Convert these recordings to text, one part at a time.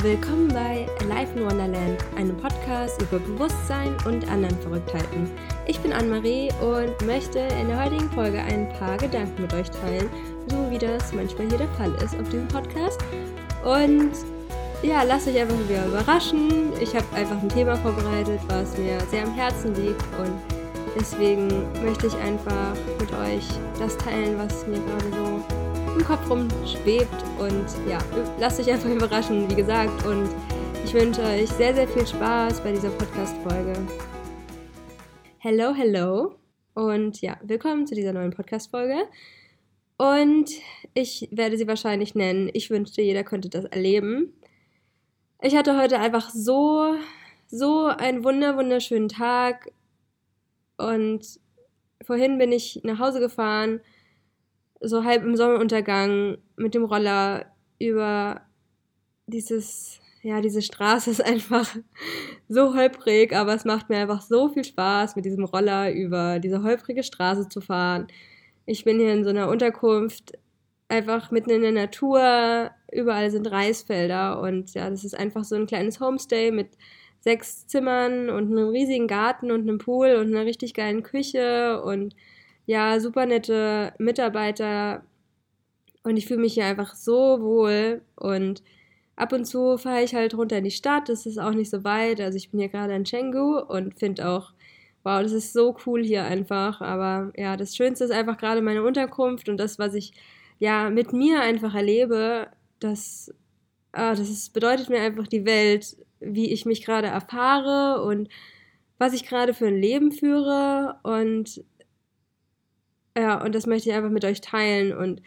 Willkommen bei Life in Wonderland, einem Podcast über Bewusstsein und anderen Verrücktheiten. Ich bin Anne-Marie und möchte in der heutigen Folge ein paar Gedanken mit euch teilen, so wie das manchmal hier der Fall ist auf diesem Podcast. Und ja, lasst euch einfach wieder überraschen. Ich habe einfach ein Thema vorbereitet, was mir sehr am Herzen liegt und deswegen möchte ich einfach mit euch das teilen, was mir gerade so im Kopf rumschwebt. Und ja, lasst euch einfach überraschen, wie gesagt. Und ich wünsche euch sehr, sehr viel Spaß bei dieser Podcast-Folge. Hello, hello. Und ja, willkommen zu dieser neuen Podcast-Folge. Und ich werde sie wahrscheinlich nennen. Ich wünschte, jeder könnte das erleben. Ich hatte heute einfach so, so einen wunder, wunderschönen Tag. Und vorhin bin ich nach Hause gefahren so halb im Sonnenuntergang mit dem Roller über dieses, ja, diese Straße ist einfach so holprig, aber es macht mir einfach so viel Spaß, mit diesem Roller über diese holprige Straße zu fahren. Ich bin hier in so einer Unterkunft, einfach mitten in der Natur, überall sind Reisfelder und ja, das ist einfach so ein kleines Homestay mit sechs Zimmern und einem riesigen Garten und einem Pool und einer richtig geilen Küche und ja, super nette Mitarbeiter. Und ich fühle mich hier einfach so wohl. Und ab und zu fahre ich halt runter in die Stadt, das ist auch nicht so weit, also ich bin hier gerade in Chengdu und finde auch, wow, das ist so cool hier einfach, aber ja, das Schönste ist einfach gerade meine Unterkunft und das, was ich ja mit mir einfach erlebe, das, ah, das ist, bedeutet mir einfach die Welt, wie ich mich gerade erfahre und was ich gerade für ein Leben führe. Und ja, und das möchte ich einfach mit euch teilen. Und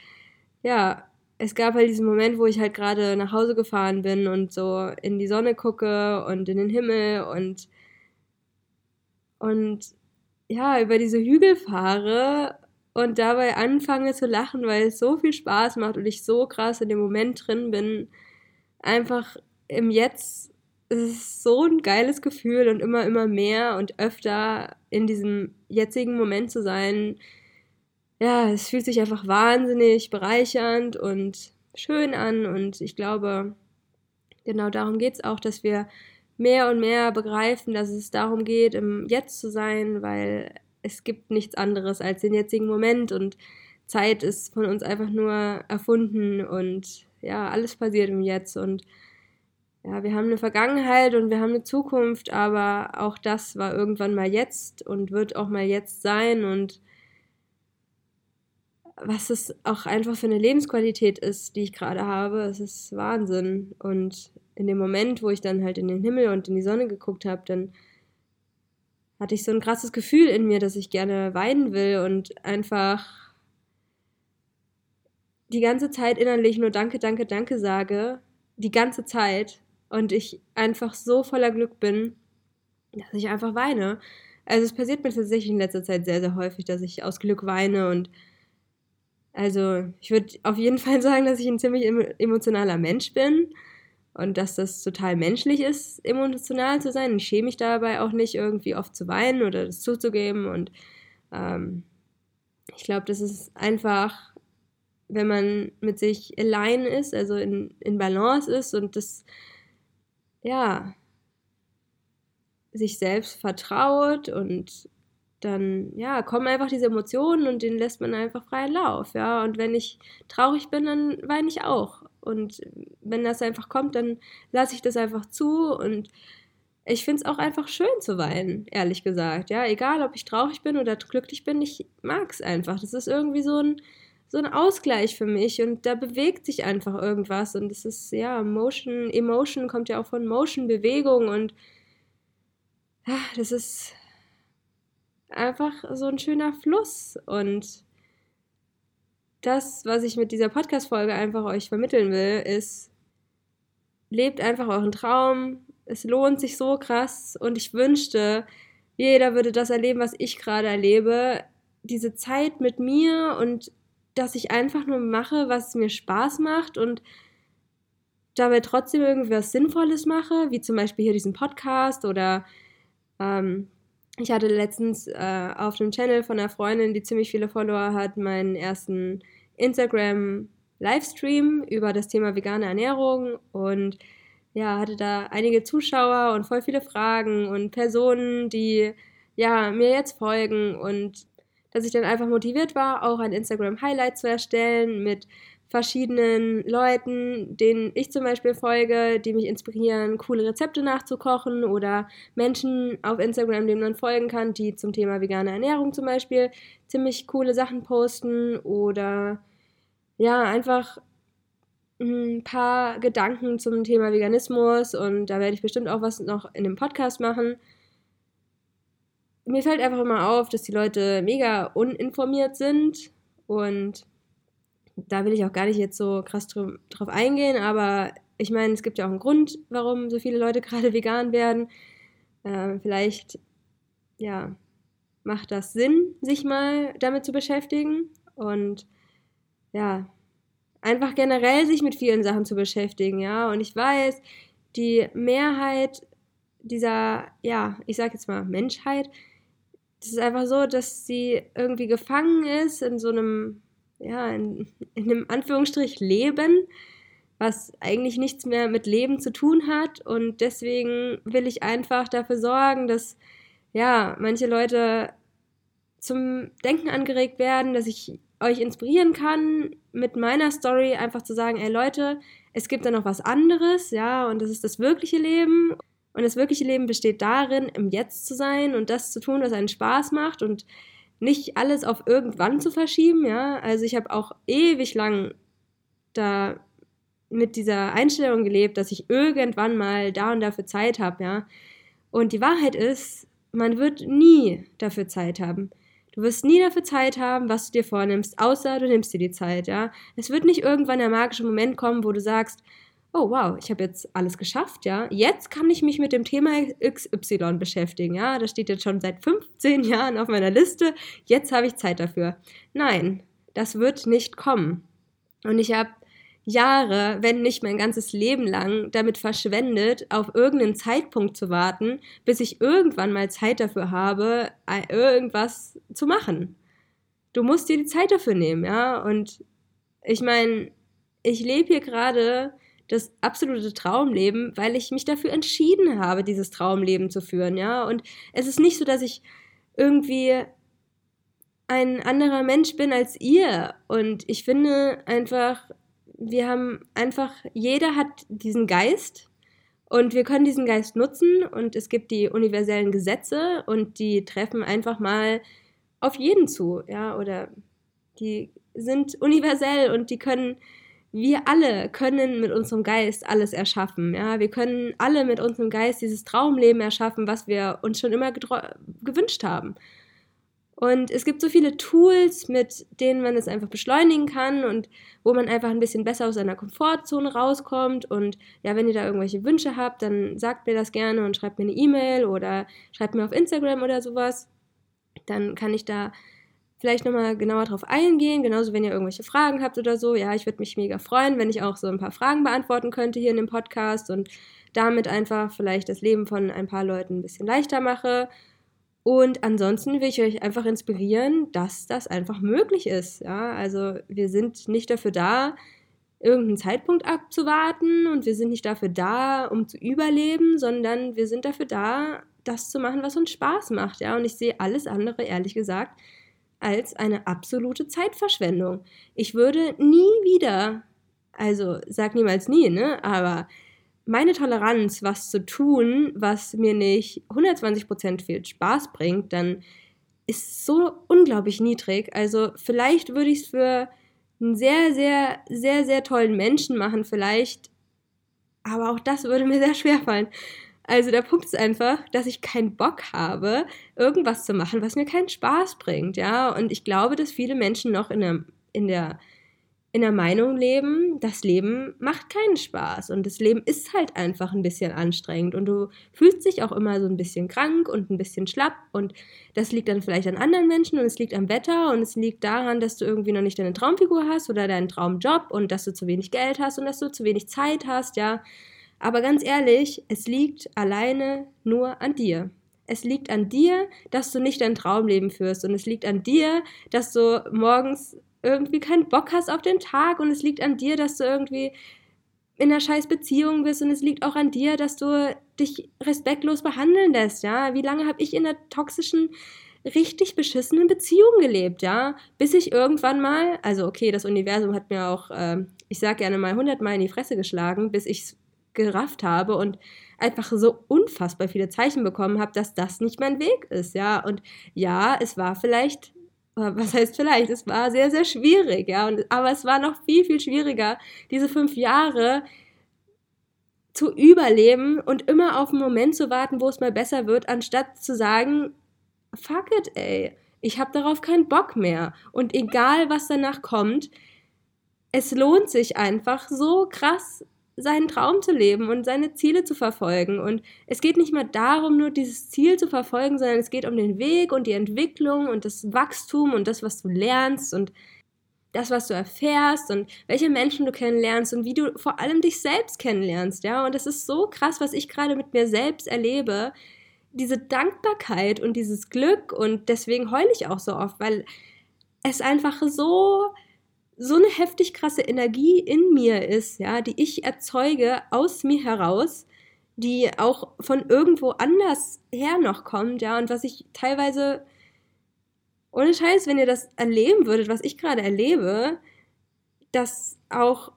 ja, es gab halt diesen Moment, wo ich halt gerade nach Hause gefahren bin und so in die Sonne gucke und in den Himmel und, und ja, über diese Hügel fahre und dabei anfange zu lachen, weil es so viel Spaß macht und ich so krass in dem Moment drin bin. Einfach im Jetzt es ist so ein geiles Gefühl und immer, immer mehr und öfter in diesem jetzigen Moment zu sein, ja, es fühlt sich einfach wahnsinnig bereichernd und schön an und ich glaube, genau darum geht es auch, dass wir mehr und mehr begreifen, dass es darum geht, im Jetzt zu sein, weil es gibt nichts anderes als den jetzigen Moment und Zeit ist von uns einfach nur erfunden und ja, alles passiert im Jetzt und ja, wir haben eine Vergangenheit und wir haben eine Zukunft, aber auch das war irgendwann mal jetzt und wird auch mal jetzt sein und was es auch einfach für eine Lebensqualität ist, die ich gerade habe. Es ist Wahnsinn. Und in dem Moment, wo ich dann halt in den Himmel und in die Sonne geguckt habe, dann hatte ich so ein krasses Gefühl in mir, dass ich gerne weinen will und einfach die ganze Zeit innerlich nur Danke, Danke, Danke sage. Die ganze Zeit. Und ich einfach so voller Glück bin, dass ich einfach weine. Also es passiert mir tatsächlich in letzter Zeit sehr, sehr häufig, dass ich aus Glück weine und also ich würde auf jeden Fall sagen, dass ich ein ziemlich emotionaler Mensch bin und dass das total menschlich ist, emotional zu sein. Ich schäme mich dabei auch nicht, irgendwie oft zu weinen oder das zuzugeben. Und ähm, ich glaube, das ist einfach, wenn man mit sich allein ist, also in, in Balance ist und das, ja, sich selbst vertraut und dann ja, kommen einfach diese Emotionen und denen lässt man einfach freien Lauf, ja. Und wenn ich traurig bin, dann weine ich auch. Und wenn das einfach kommt, dann lasse ich das einfach zu und ich finde es auch einfach schön zu weinen, ehrlich gesagt. Ja, egal ob ich traurig bin oder glücklich bin, ich mag es einfach. Das ist irgendwie so ein, so ein Ausgleich für mich und da bewegt sich einfach irgendwas und es ist, ja, Motion, Emotion kommt ja auch von Motion, Bewegung und ja, das ist einfach so ein schöner Fluss. Und das, was ich mit dieser Podcast-Folge einfach euch vermitteln will, ist, lebt einfach euren Traum. Es lohnt sich so krass und ich wünschte, jeder würde das erleben, was ich gerade erlebe. Diese Zeit mit mir und dass ich einfach nur mache, was mir Spaß macht und dabei trotzdem irgendwas Sinnvolles mache, wie zum Beispiel hier diesen Podcast oder ähm, ich hatte letztens äh, auf einem Channel von einer Freundin, die ziemlich viele Follower hat, meinen ersten Instagram Livestream über das Thema vegane Ernährung und ja, hatte da einige Zuschauer und voll viele Fragen und Personen, die ja mir jetzt folgen und dass ich dann einfach motiviert war, auch ein Instagram Highlight zu erstellen mit verschiedenen Leuten, denen ich zum Beispiel folge, die mich inspirieren, coole Rezepte nachzukochen oder Menschen auf Instagram, denen man folgen kann, die zum Thema vegane Ernährung zum Beispiel ziemlich coole Sachen posten oder ja, einfach ein paar Gedanken zum Thema Veganismus und da werde ich bestimmt auch was noch in dem Podcast machen. Mir fällt einfach immer auf, dass die Leute mega uninformiert sind und da will ich auch gar nicht jetzt so krass drauf eingehen, aber ich meine, es gibt ja auch einen Grund, warum so viele Leute gerade vegan werden. Äh, vielleicht, ja, macht das Sinn, sich mal damit zu beschäftigen und ja, einfach generell sich mit vielen Sachen zu beschäftigen, ja. Und ich weiß, die Mehrheit dieser, ja, ich sag jetzt mal Menschheit, das ist einfach so, dass sie irgendwie gefangen ist in so einem ja, in, in einem Anführungsstrich Leben, was eigentlich nichts mehr mit Leben zu tun hat. Und deswegen will ich einfach dafür sorgen, dass ja, manche Leute zum Denken angeregt werden, dass ich euch inspirieren kann, mit meiner Story einfach zu sagen, ey Leute, es gibt da noch was anderes, ja, und das ist das wirkliche Leben. Und das wirkliche Leben besteht darin, im Jetzt zu sein und das zu tun, was einen Spaß macht. Und nicht alles auf irgendwann zu verschieben, ja. Also ich habe auch ewig lang da mit dieser Einstellung gelebt, dass ich irgendwann mal da und dafür Zeit habe, ja. Und die Wahrheit ist, man wird nie dafür Zeit haben. Du wirst nie dafür Zeit haben, was du dir vornimmst, außer du nimmst dir die Zeit, ja. Es wird nicht irgendwann der magische Moment kommen, wo du sagst, oh wow, ich habe jetzt alles geschafft, ja. Jetzt kann ich mich mit dem Thema XY beschäftigen, ja. Das steht jetzt schon seit 15 Jahren auf meiner Liste. Jetzt habe ich Zeit dafür. Nein, das wird nicht kommen. Und ich habe Jahre, wenn nicht mein ganzes Leben lang, damit verschwendet, auf irgendeinen Zeitpunkt zu warten, bis ich irgendwann mal Zeit dafür habe, irgendwas zu machen. Du musst dir die Zeit dafür nehmen, ja. Und ich meine, ich lebe hier gerade das absolute Traumleben, weil ich mich dafür entschieden habe, dieses Traumleben zu führen, ja. Und es ist nicht so, dass ich irgendwie ein anderer Mensch bin als ihr. Und ich finde einfach, wir haben einfach, jeder hat diesen Geist und wir können diesen Geist nutzen und es gibt die universellen Gesetze und die treffen einfach mal auf jeden zu, ja, oder die sind universell und die können wir alle können mit unserem Geist alles erschaffen. Ja? Wir können alle mit unserem Geist dieses Traumleben erschaffen, was wir uns schon immer gewünscht haben. Und es gibt so viele Tools, mit denen man es einfach beschleunigen kann und wo man einfach ein bisschen besser aus seiner Komfortzone rauskommt. Und ja, wenn ihr da irgendwelche Wünsche habt, dann sagt mir das gerne und schreibt mir eine E-Mail oder schreibt mir auf Instagram oder sowas. Dann kann ich da vielleicht nochmal genauer drauf eingehen. Genauso, wenn ihr irgendwelche Fragen habt oder so. Ja, ich würde mich mega freuen, wenn ich auch so ein paar Fragen beantworten könnte hier in dem Podcast und damit einfach vielleicht das Leben von ein paar Leuten ein bisschen leichter mache. Und ansonsten will ich euch einfach inspirieren, dass das einfach möglich ist. Ja, also wir sind nicht dafür da, irgendeinen Zeitpunkt abzuwarten und wir sind nicht dafür da, um zu überleben, sondern wir sind dafür da, das zu machen, was uns Spaß macht. Ja, und ich sehe alles andere, ehrlich gesagt, als eine absolute Zeitverschwendung. Ich würde nie wieder, also sag niemals nie, ne, aber meine Toleranz, was zu tun, was mir nicht 120% viel Spaß bringt, dann ist so unglaublich niedrig. Also vielleicht würde ich es für einen sehr, sehr, sehr, sehr tollen Menschen machen, vielleicht. Aber auch das würde mir sehr schwer fallen. Also der Punkt ist einfach, dass ich keinen Bock habe, irgendwas zu machen, was mir keinen Spaß bringt, ja. Und ich glaube, dass viele Menschen noch in der, in der, in der Meinung leben, das Leben macht keinen Spaß und das Leben ist halt einfach ein bisschen anstrengend und du fühlst dich auch immer so ein bisschen krank und ein bisschen schlapp und das liegt dann vielleicht an anderen Menschen und es liegt am Wetter und es liegt daran, dass du irgendwie noch nicht deine Traumfigur hast oder deinen Traumjob und dass du zu wenig Geld hast und dass du zu wenig Zeit hast, ja. Aber ganz ehrlich, es liegt alleine nur an dir. Es liegt an dir, dass du nicht dein Traumleben führst. Und es liegt an dir, dass du morgens irgendwie keinen Bock hast auf den Tag. Und es liegt an dir, dass du irgendwie in einer scheiß Beziehung bist und es liegt auch an dir, dass du dich respektlos behandeln lässt, ja. Wie lange habe ich in einer toxischen, richtig beschissenen Beziehung gelebt, ja, bis ich irgendwann mal, also okay, das Universum hat mir auch, äh, ich sag gerne mal hundertmal in die Fresse geschlagen, bis ich gerafft habe und einfach so unfassbar viele Zeichen bekommen habe, dass das nicht mein Weg ist, ja. Und ja, es war vielleicht was heißt vielleicht, es war sehr, sehr schwierig, ja, und, aber es war noch viel, viel schwieriger, diese fünf Jahre zu überleben und immer auf einen Moment zu warten, wo es mal besser wird, anstatt zu sagen, fuck it, ey, ich habe darauf keinen Bock mehr. Und egal, was danach kommt, es lohnt sich einfach so krass seinen Traum zu leben und seine Ziele zu verfolgen. Und es geht nicht mehr darum, nur dieses Ziel zu verfolgen, sondern es geht um den Weg und die Entwicklung und das Wachstum und das, was du lernst und das, was du erfährst und welche Menschen du kennenlernst und wie du vor allem dich selbst kennenlernst, ja. Und es ist so krass, was ich gerade mit mir selbst erlebe. Diese Dankbarkeit und dieses Glück und deswegen heule ich auch so oft, weil es einfach so so eine heftig krasse Energie in mir ist, ja, die ich erzeuge aus mir heraus, die auch von irgendwo anders her noch kommt, ja, und was ich teilweise ohne Scheiß, wenn ihr das erleben würdet, was ich gerade erlebe, dass auch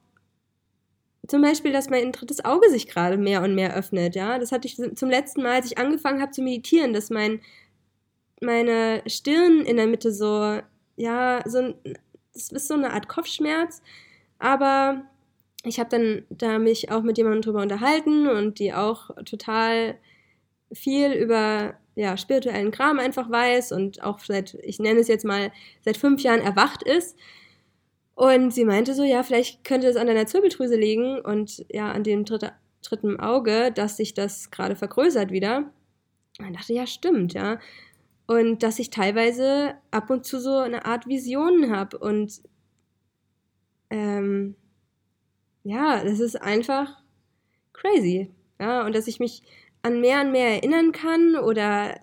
zum Beispiel, dass mein drittes Auge sich gerade mehr und mehr öffnet, ja. Das hatte ich zum letzten Mal, als ich angefangen habe zu meditieren, dass mein, meine Stirn in der Mitte so, ja, so ein das ist so eine Art Kopfschmerz, aber ich habe dann da mich auch mit jemandem drüber unterhalten und die auch total viel über ja, spirituellen Kram einfach weiß und auch seit, ich nenne es jetzt mal, seit fünf Jahren erwacht ist. Und sie meinte so, ja, vielleicht könnte es an deiner Zirbeldrüse liegen und ja, an dem dritte, dritten Auge, dass sich das gerade vergrößert wieder. Und ich dachte, ja, stimmt, ja. Und dass ich teilweise ab und zu so eine Art Visionen habe. Und ähm, ja, das ist einfach crazy. Ja, und dass ich mich an mehr und mehr erinnern kann oder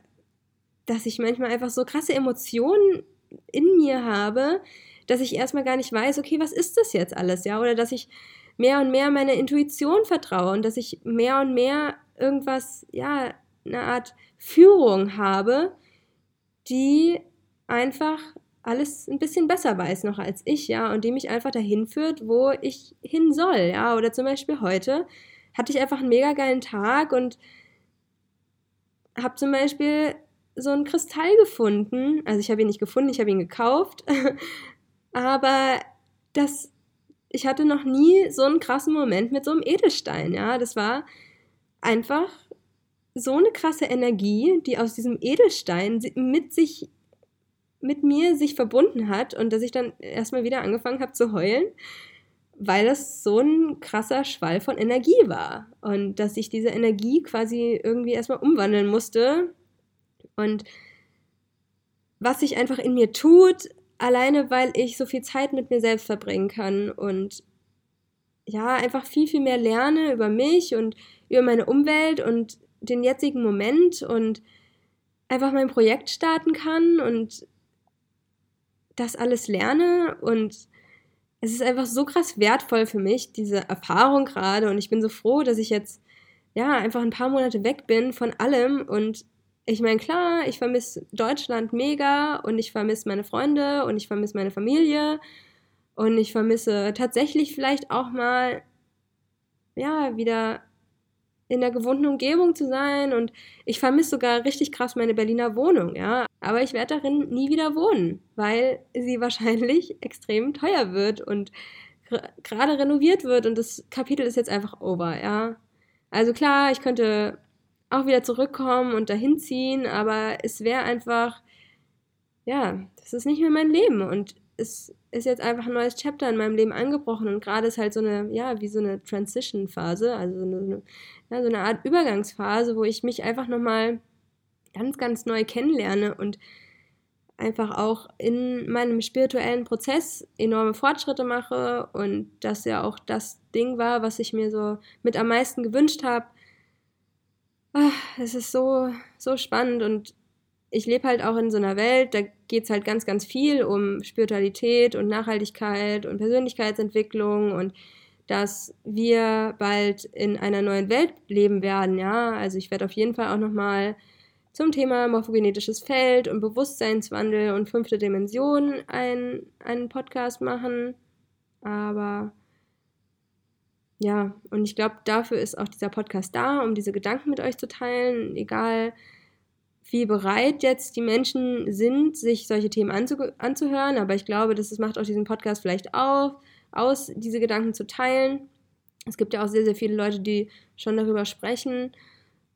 dass ich manchmal einfach so krasse Emotionen in mir habe, dass ich erstmal gar nicht weiß, okay, was ist das jetzt alles, ja? Oder dass ich mehr und mehr meiner Intuition vertraue und dass ich mehr und mehr irgendwas, ja, eine Art Führung habe, die einfach alles ein bisschen besser weiß noch als ich, ja, und die mich einfach dahin führt, wo ich hin soll, ja. Oder zum Beispiel heute hatte ich einfach einen mega geilen Tag und habe zum Beispiel so einen Kristall gefunden. Also ich habe ihn nicht gefunden, ich habe ihn gekauft. Aber das, ich hatte noch nie so einen krassen Moment mit so einem Edelstein, ja. Das war einfach so eine krasse Energie, die aus diesem Edelstein mit sich, mit mir sich verbunden hat und dass ich dann erstmal wieder angefangen habe zu heulen, weil das so ein krasser Schwall von Energie war und dass ich diese Energie quasi irgendwie erstmal umwandeln musste und was sich einfach in mir tut, alleine weil ich so viel Zeit mit mir selbst verbringen kann und ja, einfach viel, viel mehr lerne über mich und über meine Umwelt und den jetzigen Moment und einfach mein Projekt starten kann und das alles lerne. Und es ist einfach so krass wertvoll für mich, diese Erfahrung gerade. Und ich bin so froh, dass ich jetzt ja einfach ein paar Monate weg bin von allem. Und ich meine, klar, ich vermisse Deutschland mega und ich vermisse meine Freunde und ich vermisse meine Familie. Und ich vermisse tatsächlich vielleicht auch mal ja wieder in der gewohnten Umgebung zu sein und ich vermisse sogar richtig krass meine Berliner Wohnung, ja. Aber ich werde darin nie wieder wohnen, weil sie wahrscheinlich extrem teuer wird und gerade renoviert wird und das Kapitel ist jetzt einfach over, ja. Also klar, ich könnte auch wieder zurückkommen und dahin ziehen, aber es wäre einfach, ja, das ist nicht mehr mein Leben und es ist jetzt einfach ein neues Chapter in meinem Leben angebrochen und gerade ist halt so eine, ja, wie so eine Transition-Phase, also so eine, ja, so eine Art Übergangsphase, wo ich mich einfach nochmal ganz, ganz neu kennenlerne und einfach auch in meinem spirituellen Prozess enorme Fortschritte mache und das ja auch das Ding war, was ich mir so mit am meisten gewünscht habe. Ah, es ist so, so spannend und ich lebe halt auch in so einer Welt, da geht es halt ganz, ganz viel um Spiritualität und Nachhaltigkeit und Persönlichkeitsentwicklung und dass wir bald in einer neuen Welt leben werden, ja. Also ich werde auf jeden Fall auch nochmal zum Thema morphogenetisches Feld und Bewusstseinswandel und fünfte Dimension ein, einen Podcast machen. Aber ja, und ich glaube, dafür ist auch dieser Podcast da, um diese Gedanken mit euch zu teilen, egal wie bereit jetzt die Menschen sind, sich solche Themen anzu anzuhören. Aber ich glaube, das macht auch diesen Podcast vielleicht auf, aus, diese Gedanken zu teilen. Es gibt ja auch sehr, sehr viele Leute, die schon darüber sprechen.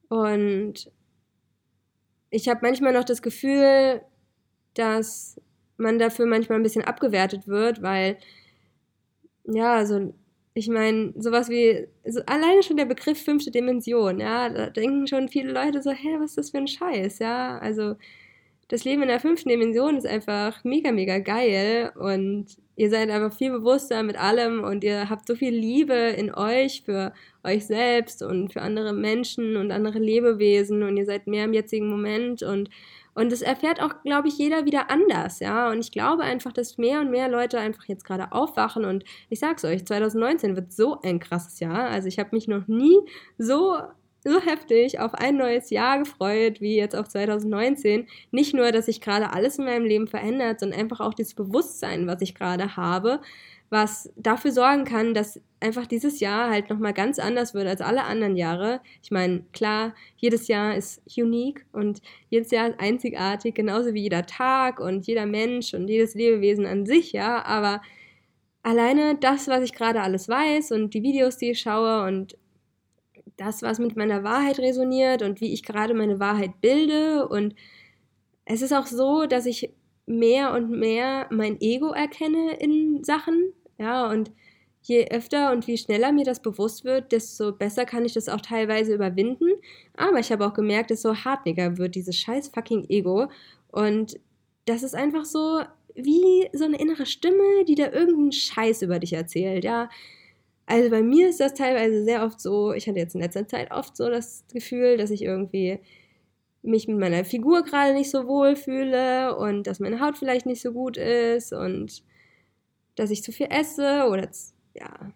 Und ich habe manchmal noch das Gefühl, dass man dafür manchmal ein bisschen abgewertet wird, weil, ja, also ich meine, sowas wie, so alleine schon der Begriff fünfte Dimension, ja, da denken schon viele Leute so, hä, was ist das für ein Scheiß, ja, also das Leben in der fünften Dimension ist einfach mega, mega geil und ihr seid einfach viel bewusster mit allem und ihr habt so viel Liebe in euch für euch selbst und für andere Menschen und andere Lebewesen und ihr seid mehr im jetzigen Moment und und das erfährt auch, glaube ich, jeder wieder anders, ja. Und ich glaube einfach, dass mehr und mehr Leute einfach jetzt gerade aufwachen. Und ich sag's euch, 2019 wird so ein krasses Jahr. Also ich habe mich noch nie so so heftig auf ein neues Jahr gefreut, wie jetzt auf 2019. Nicht nur, dass sich gerade alles in meinem Leben verändert, sondern einfach auch dieses Bewusstsein, was ich gerade habe, was dafür sorgen kann, dass einfach dieses Jahr halt nochmal ganz anders wird als alle anderen Jahre. Ich meine, klar, jedes Jahr ist unique und jedes Jahr ist einzigartig, genauso wie jeder Tag und jeder Mensch und jedes Lebewesen an sich, ja, aber alleine das, was ich gerade alles weiß und die Videos, die ich schaue und das, was mit meiner Wahrheit resoniert und wie ich gerade meine Wahrheit bilde und es ist auch so, dass ich mehr und mehr mein Ego erkenne in Sachen, ja, und je öfter und wie schneller mir das bewusst wird, desto besser kann ich das auch teilweise überwinden. Aber ich habe auch gemerkt, desto hartnäckiger wird dieses scheiß fucking Ego. Und das ist einfach so wie so eine innere Stimme, die da irgendeinen Scheiß über dich erzählt, ja. Also bei mir ist das teilweise sehr oft so, ich hatte jetzt in letzter Zeit oft so das Gefühl, dass ich irgendwie mich mit meiner Figur gerade nicht so wohl fühle und dass meine Haut vielleicht nicht so gut ist und dass ich zu viel esse oder ja,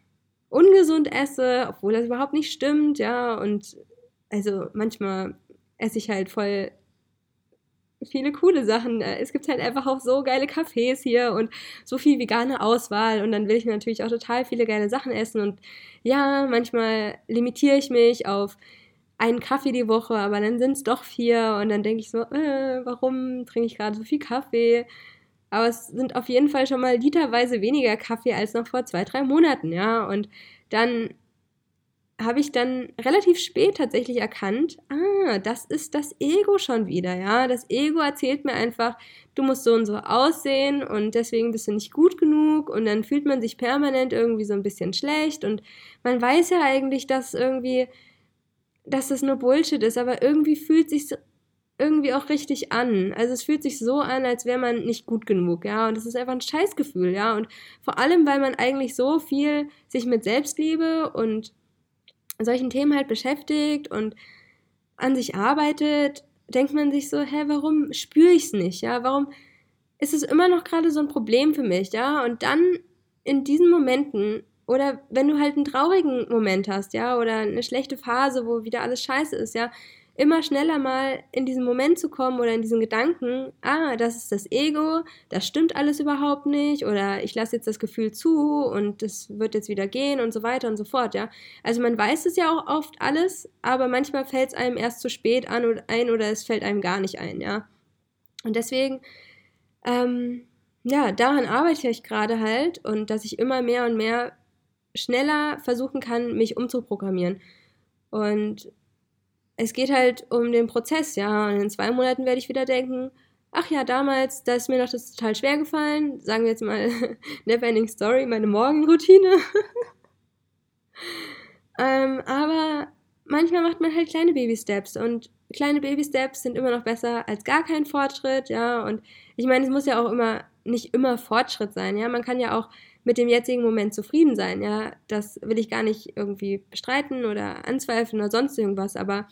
ungesund esse, obwohl das überhaupt nicht stimmt, ja, und also manchmal esse ich halt voll viele coole Sachen. Es gibt halt einfach auch so geile Cafés hier und so viel vegane Auswahl und dann will ich natürlich auch total viele geile Sachen essen und ja, manchmal limitiere ich mich auf einen Kaffee die Woche, aber dann sind es doch vier und dann denke ich so, äh, warum trinke ich gerade so viel Kaffee? Aber es sind auf jeden Fall schon mal literweise weniger Kaffee als noch vor zwei, drei Monaten, ja. Und dann habe ich dann relativ spät tatsächlich erkannt, ah, das ist das Ego schon wieder, ja. Das Ego erzählt mir einfach, du musst so und so aussehen und deswegen bist du nicht gut genug und dann fühlt man sich permanent irgendwie so ein bisschen schlecht und man weiß ja eigentlich, dass irgendwie, dass das nur Bullshit ist, aber irgendwie fühlt sich irgendwie auch richtig an. Also es fühlt sich so an, als wäre man nicht gut genug, ja. Und das ist einfach ein Scheißgefühl, ja. Und vor allem, weil man eigentlich so viel sich mit Selbstliebe und solchen Themen halt beschäftigt und an sich arbeitet, denkt man sich so, hä, warum spüre ich es nicht, ja? Warum ist es immer noch gerade so ein Problem für mich, ja? Und dann in diesen Momenten oder wenn du halt einen traurigen Moment hast, ja, oder eine schlechte Phase, wo wieder alles scheiße ist, ja, immer schneller mal in diesen Moment zu kommen oder in diesen Gedanken, ah, das ist das Ego, das stimmt alles überhaupt nicht oder ich lasse jetzt das Gefühl zu und das wird jetzt wieder gehen und so weiter und so fort, ja. Also man weiß es ja auch oft alles, aber manchmal fällt es einem erst zu spät an oder ein oder es fällt einem gar nicht ein, ja. Und deswegen, ähm, ja, daran arbeite ich gerade halt und dass ich immer mehr und mehr schneller versuchen kann, mich umzuprogrammieren. Und es geht halt um den Prozess, ja. Und in zwei Monaten werde ich wieder denken, ach ja, damals, da ist mir noch das total schwer gefallen. Sagen wir jetzt mal Neverending Story, meine Morgenroutine. ähm, aber manchmal macht man halt kleine Baby-Steps und kleine Baby-Steps sind immer noch besser als gar kein Fortschritt, ja. Und ich meine, es muss ja auch immer nicht immer Fortschritt sein, ja. Man kann ja auch mit dem jetzigen Moment zufrieden sein, ja. Das will ich gar nicht irgendwie bestreiten oder anzweifeln oder sonst irgendwas, aber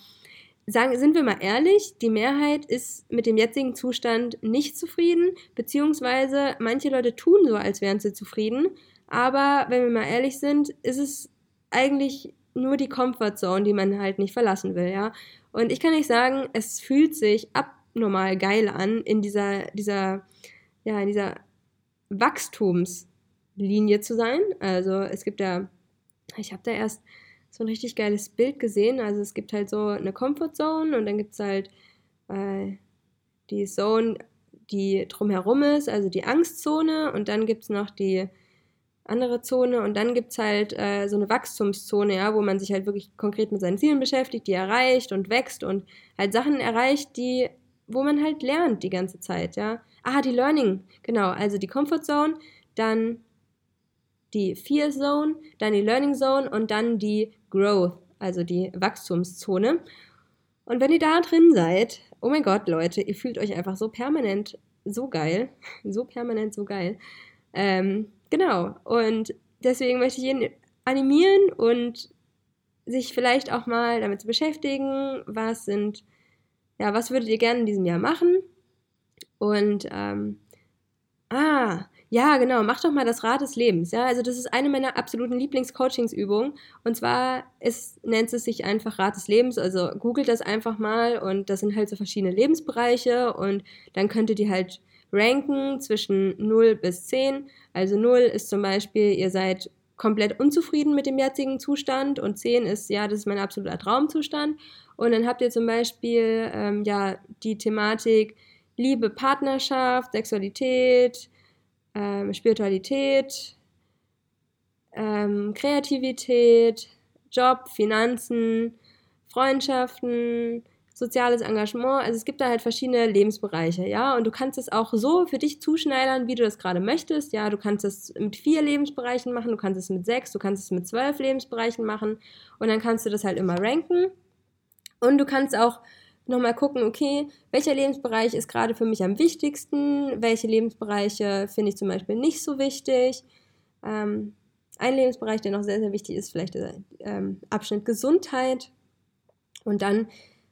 sagen, sind wir mal ehrlich, die Mehrheit ist mit dem jetzigen Zustand nicht zufrieden, beziehungsweise manche Leute tun so, als wären sie zufrieden, Aber wenn wir mal ehrlich sind, ist es eigentlich nur die Comfortzone, die man halt nicht verlassen will, ja. Und ich kann nicht sagen, es fühlt sich abnormal geil an, in dieser, dieser, ja, in dieser Wachstumslinie zu sein. Also es gibt ja, ich habe da erst so ein richtig geiles Bild gesehen. Also es gibt halt so eine Comfortzone und dann gibt es halt äh, die Zone, die drumherum ist, also die Angstzone und dann gibt es noch die andere Zone und dann gibt es halt äh, so eine Wachstumszone, ja, wo man sich halt wirklich konkret mit seinen Zielen beschäftigt, die erreicht und wächst und halt Sachen erreicht, die, wo man halt lernt die ganze Zeit, ja. Ah, die Learning, genau, also die Comfort Zone, dann die Fear Zone, dann die Learning Zone und dann die Growth, also die Wachstumszone. Und wenn ihr da drin seid, oh mein Gott, Leute, ihr fühlt euch einfach so permanent so geil, so permanent so geil. Ähm, genau. Und deswegen möchte ich ihn animieren und sich vielleicht auch mal damit zu beschäftigen, was sind, ja, was würdet ihr gerne in diesem Jahr machen? Und ähm, ah, ja, genau, mach doch mal das Rad des Lebens. Ja, also das ist eine meiner absoluten Lieblingscoachingsübungen. Und zwar ist, nennt es sich einfach Rad des Lebens. Also googelt das einfach mal und das sind halt so verschiedene Lebensbereiche und dann könntet ihr halt ranken zwischen 0 bis 10. Also 0 ist zum Beispiel, ihr seid komplett unzufrieden mit dem jetzigen Zustand und 10 ist, ja, das ist mein absoluter Traumzustand. Und dann habt ihr zum Beispiel, ähm, ja, die Thematik Liebe, Partnerschaft, Sexualität, ähm, Spiritualität, ähm, Kreativität, Job, Finanzen, Freundschaften, soziales Engagement. Also es gibt da halt verschiedene Lebensbereiche, ja. Und du kannst es auch so für dich zuschneidern, wie du das gerade möchtest. Ja, du kannst es mit vier Lebensbereichen machen, du kannst es mit sechs, du kannst es mit zwölf Lebensbereichen machen. Und dann kannst du das halt immer ranken. Und du kannst auch nochmal gucken, okay, welcher Lebensbereich ist gerade für mich am wichtigsten, welche Lebensbereiche finde ich zum Beispiel nicht so wichtig. Ähm, ein Lebensbereich, der noch sehr, sehr wichtig ist, vielleicht der ähm, Abschnitt Gesundheit. Und dann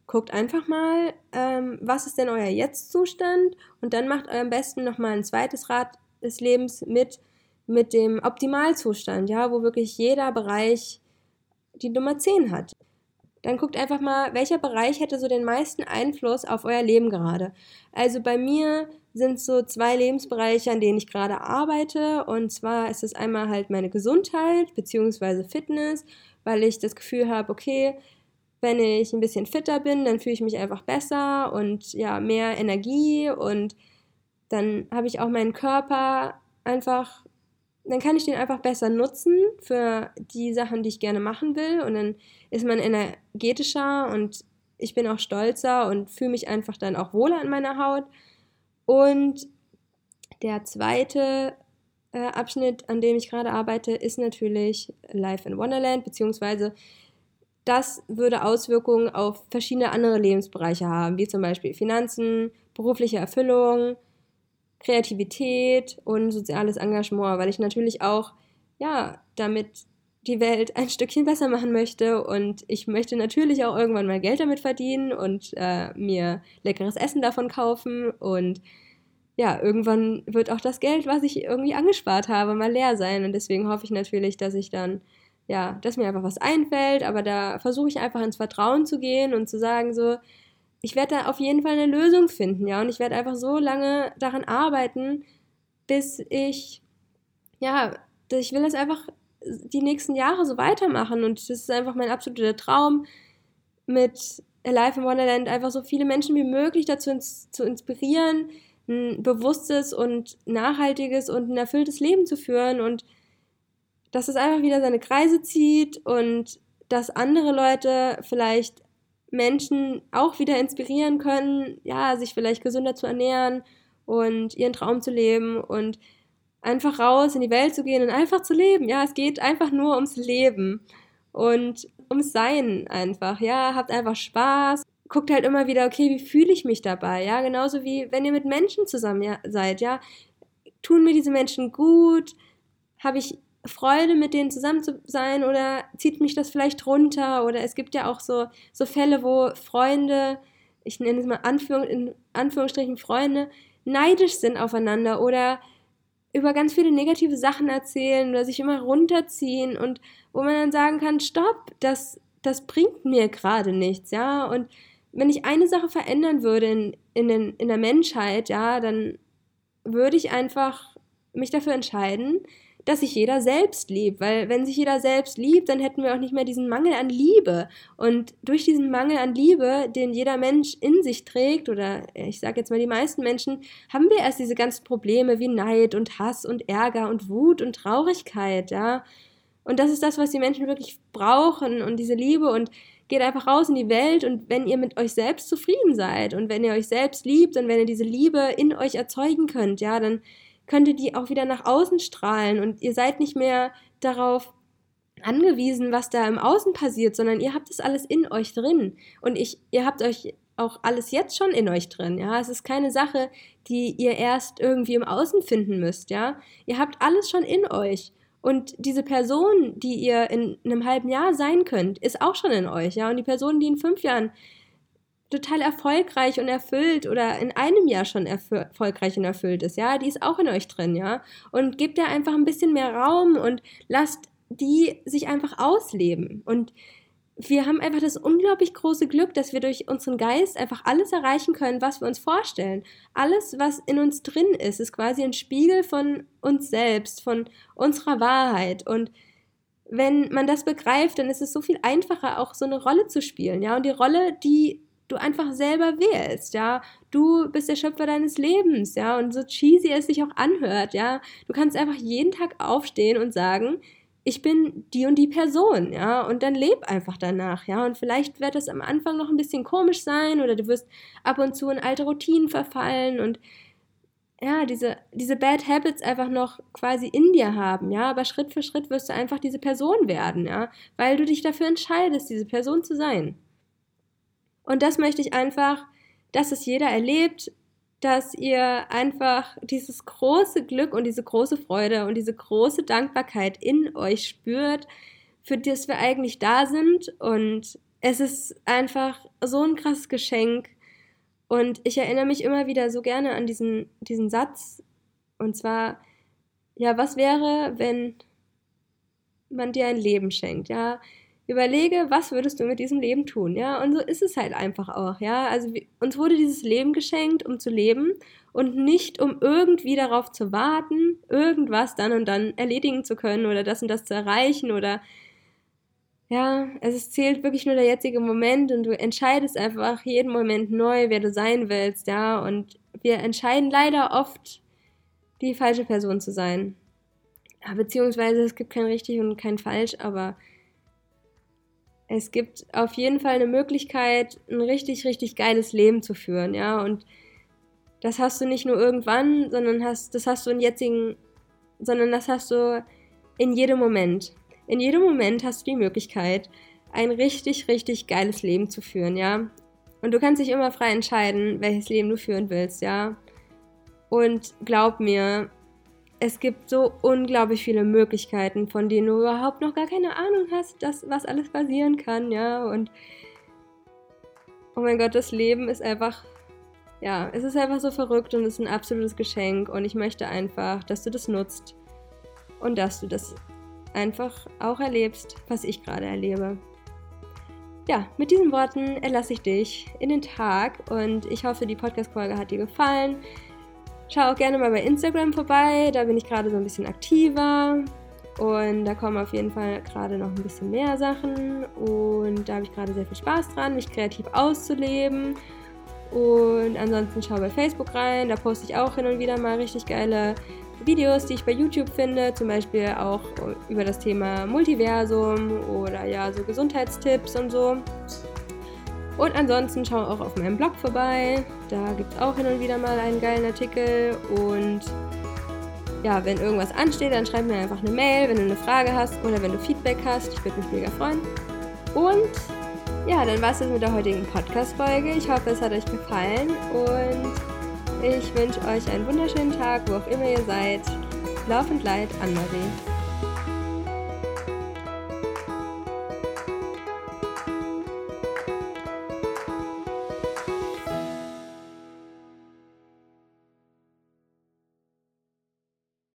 guckt einfach mal, ähm, was ist denn euer Jetzt-Zustand und dann macht am besten nochmal ein zweites Rad des Lebens mit, mit dem Optimalzustand, ja, wo wirklich jeder Bereich die Nummer 10 hat dann guckt einfach mal, welcher Bereich hätte so den meisten Einfluss auf euer Leben gerade. Also bei mir sind so zwei Lebensbereiche, an denen ich gerade arbeite. Und zwar ist es einmal halt meine Gesundheit bzw. Fitness, weil ich das Gefühl habe, okay, wenn ich ein bisschen fitter bin, dann fühle ich mich einfach besser und ja, mehr Energie und dann habe ich auch meinen Körper einfach dann kann ich den einfach besser nutzen für die Sachen, die ich gerne machen will. Und dann ist man energetischer und ich bin auch stolzer und fühle mich einfach dann auch wohler in meiner Haut. Und der zweite äh, Abschnitt, an dem ich gerade arbeite, ist natürlich Life in Wonderland, beziehungsweise das würde Auswirkungen auf verschiedene andere Lebensbereiche haben, wie zum Beispiel Finanzen, berufliche Erfüllung, Kreativität und soziales Engagement, weil ich natürlich auch, ja, damit die Welt ein Stückchen besser machen möchte. Und ich möchte natürlich auch irgendwann mal Geld damit verdienen und äh, mir leckeres Essen davon kaufen. Und ja, irgendwann wird auch das Geld, was ich irgendwie angespart habe, mal leer sein. Und deswegen hoffe ich natürlich, dass ich dann ja, dass mir einfach was einfällt, aber da versuche ich einfach ins Vertrauen zu gehen und zu sagen so, ich werde da auf jeden Fall eine Lösung finden, ja, und ich werde einfach so lange daran arbeiten, bis ich, ja, ich will das einfach die nächsten Jahre so weitermachen. Und das ist einfach mein absoluter Traum, mit Alive in Wonderland einfach so viele Menschen wie möglich dazu ins, zu inspirieren, ein bewusstes und nachhaltiges und ein erfülltes Leben zu führen. Und dass es einfach wieder seine Kreise zieht und dass andere Leute vielleicht Menschen auch wieder inspirieren können, ja, sich vielleicht gesünder zu ernähren und ihren Traum zu leben und einfach raus in die Welt zu gehen und einfach zu leben. Ja, es geht einfach nur ums Leben und ums Sein einfach. Ja, habt einfach Spaß. Guckt halt immer wieder, okay, wie fühle ich mich dabei? Ja, genauso wie wenn ihr mit Menschen zusammen seid. Ja, tun mir diese Menschen gut? Habe ich Freude, mit denen zusammen zu sein oder zieht mich das vielleicht runter? Oder es gibt ja auch so, so Fälle, wo Freunde, ich nenne es mal Anführung, in Anführungsstrichen Freunde, neidisch sind aufeinander oder über ganz viele negative Sachen erzählen oder sich immer runterziehen und wo man dann sagen kann, stopp, das, das bringt mir gerade nichts, ja. Und wenn ich eine Sache verändern würde in, in, den, in der Menschheit, ja, dann würde ich einfach mich dafür entscheiden, dass sich jeder selbst liebt. Weil wenn sich jeder selbst liebt, dann hätten wir auch nicht mehr diesen Mangel an Liebe. Und durch diesen Mangel an Liebe, den jeder Mensch in sich trägt, oder ich sage jetzt mal die meisten Menschen, haben wir erst diese ganzen Probleme wie Neid und Hass und Ärger und Wut und Traurigkeit, ja. Und das ist das, was die Menschen wirklich brauchen und diese Liebe und geht einfach raus in die Welt und wenn ihr mit euch selbst zufrieden seid und wenn ihr euch selbst liebt und wenn ihr diese Liebe in euch erzeugen könnt, ja, dann könnt ihr die auch wieder nach außen strahlen und ihr seid nicht mehr darauf angewiesen, was da im Außen passiert, sondern ihr habt es alles in euch drin und ich, ihr habt euch auch alles jetzt schon in euch drin, ja. Es ist keine Sache, die ihr erst irgendwie im Außen finden müsst, ja. Ihr habt alles schon in euch. Und diese Person, die ihr in einem halben Jahr sein könnt, ist auch schon in euch, ja. Und die Person, die in fünf Jahren total erfolgreich und erfüllt oder in einem Jahr schon erfolgreich und erfüllt ist, ja, die ist auch in euch drin, ja. Und gebt ihr einfach ein bisschen mehr Raum und lasst die sich einfach ausleben. Und wir haben einfach das unglaublich große Glück, dass wir durch unseren Geist einfach alles erreichen können, was wir uns vorstellen. Alles, was in uns drin ist, ist quasi ein Spiegel von uns selbst, von unserer Wahrheit. Und wenn man das begreift, dann ist es so viel einfacher, auch so eine Rolle zu spielen, ja. Und die Rolle, die du einfach selber wählst, ja. Du bist der Schöpfer deines Lebens, ja. Und so cheesy es sich auch anhört, ja. Du kannst einfach jeden Tag aufstehen und sagen, ich bin die und die Person, ja, und dann leb einfach danach, ja, und vielleicht wird es am Anfang noch ein bisschen komisch sein oder du wirst ab und zu in alte Routinen verfallen und ja, diese, diese Bad Habits einfach noch quasi in dir haben, ja, aber Schritt für Schritt wirst du einfach diese Person werden, ja, weil du dich dafür entscheidest, diese Person zu sein. Und das möchte ich einfach, dass es jeder erlebt, dass ihr einfach dieses große Glück und diese große Freude und diese große Dankbarkeit in euch spürt, für das wir eigentlich da sind. Und es ist einfach so ein krasses Geschenk. Und ich erinnere mich immer wieder so gerne an diesen, diesen Satz. Und zwar, ja, was wäre, wenn man dir ein Leben schenkt? Ja, überlege, was würdest du mit diesem Leben tun, ja? Und so ist es halt einfach auch, ja? Also uns wurde dieses Leben geschenkt, um zu leben und nicht um irgendwie darauf zu warten, irgendwas dann und dann erledigen zu können oder das und das zu erreichen oder ja, es zählt wirklich nur der jetzige Moment und du entscheidest einfach jeden Moment neu, wer du sein willst, ja? Und wir entscheiden leider oft, die falsche Person zu sein. Beziehungsweise es gibt kein richtig und kein falsch, aber es gibt auf jeden Fall eine Möglichkeit, ein richtig, richtig geiles Leben zu führen, ja. Und das hast du nicht nur irgendwann, sondern hast, das hast du in jetzigen, sondern das hast du in jedem Moment. In jedem Moment hast du die Möglichkeit, ein richtig, richtig geiles Leben zu führen, ja. Und du kannst dich immer frei entscheiden, welches Leben du führen willst, ja. Und glaub mir, es gibt so unglaublich viele Möglichkeiten, von denen du überhaupt noch gar keine Ahnung hast, dass, was alles passieren kann, ja. Und oh mein Gott, das Leben ist einfach, ja, es ist einfach so verrückt und es ist ein absolutes Geschenk. Und ich möchte einfach, dass du das nutzt und dass du das einfach auch erlebst, was ich gerade erlebe. Ja, mit diesen Worten erlasse ich dich in den Tag und ich hoffe, die Podcast-Folge hat dir gefallen. Schau auch gerne mal bei Instagram vorbei, da bin ich gerade so ein bisschen aktiver. Und da kommen auf jeden Fall gerade noch ein bisschen mehr Sachen. Und da habe ich gerade sehr viel Spaß dran, mich kreativ auszuleben. Und ansonsten schau bei Facebook rein, da poste ich auch hin und wieder mal richtig geile Videos, die ich bei YouTube finde, zum Beispiel auch über das Thema Multiversum oder ja, so Gesundheitstipps und so. Und ansonsten schau auch auf meinem Blog vorbei. Da gibt es auch hin und wieder mal einen geilen Artikel. Und ja, wenn irgendwas ansteht, dann schreib mir einfach eine Mail, wenn du eine Frage hast oder wenn du Feedback hast. Ich würde mich mega freuen. Und ja, dann war es das mit der heutigen Podcast-Folge. Ich hoffe, es hat euch gefallen und ich wünsche euch einen wunderschönen Tag, wo auch immer ihr seid. Laufend Leid, Anne-Marie.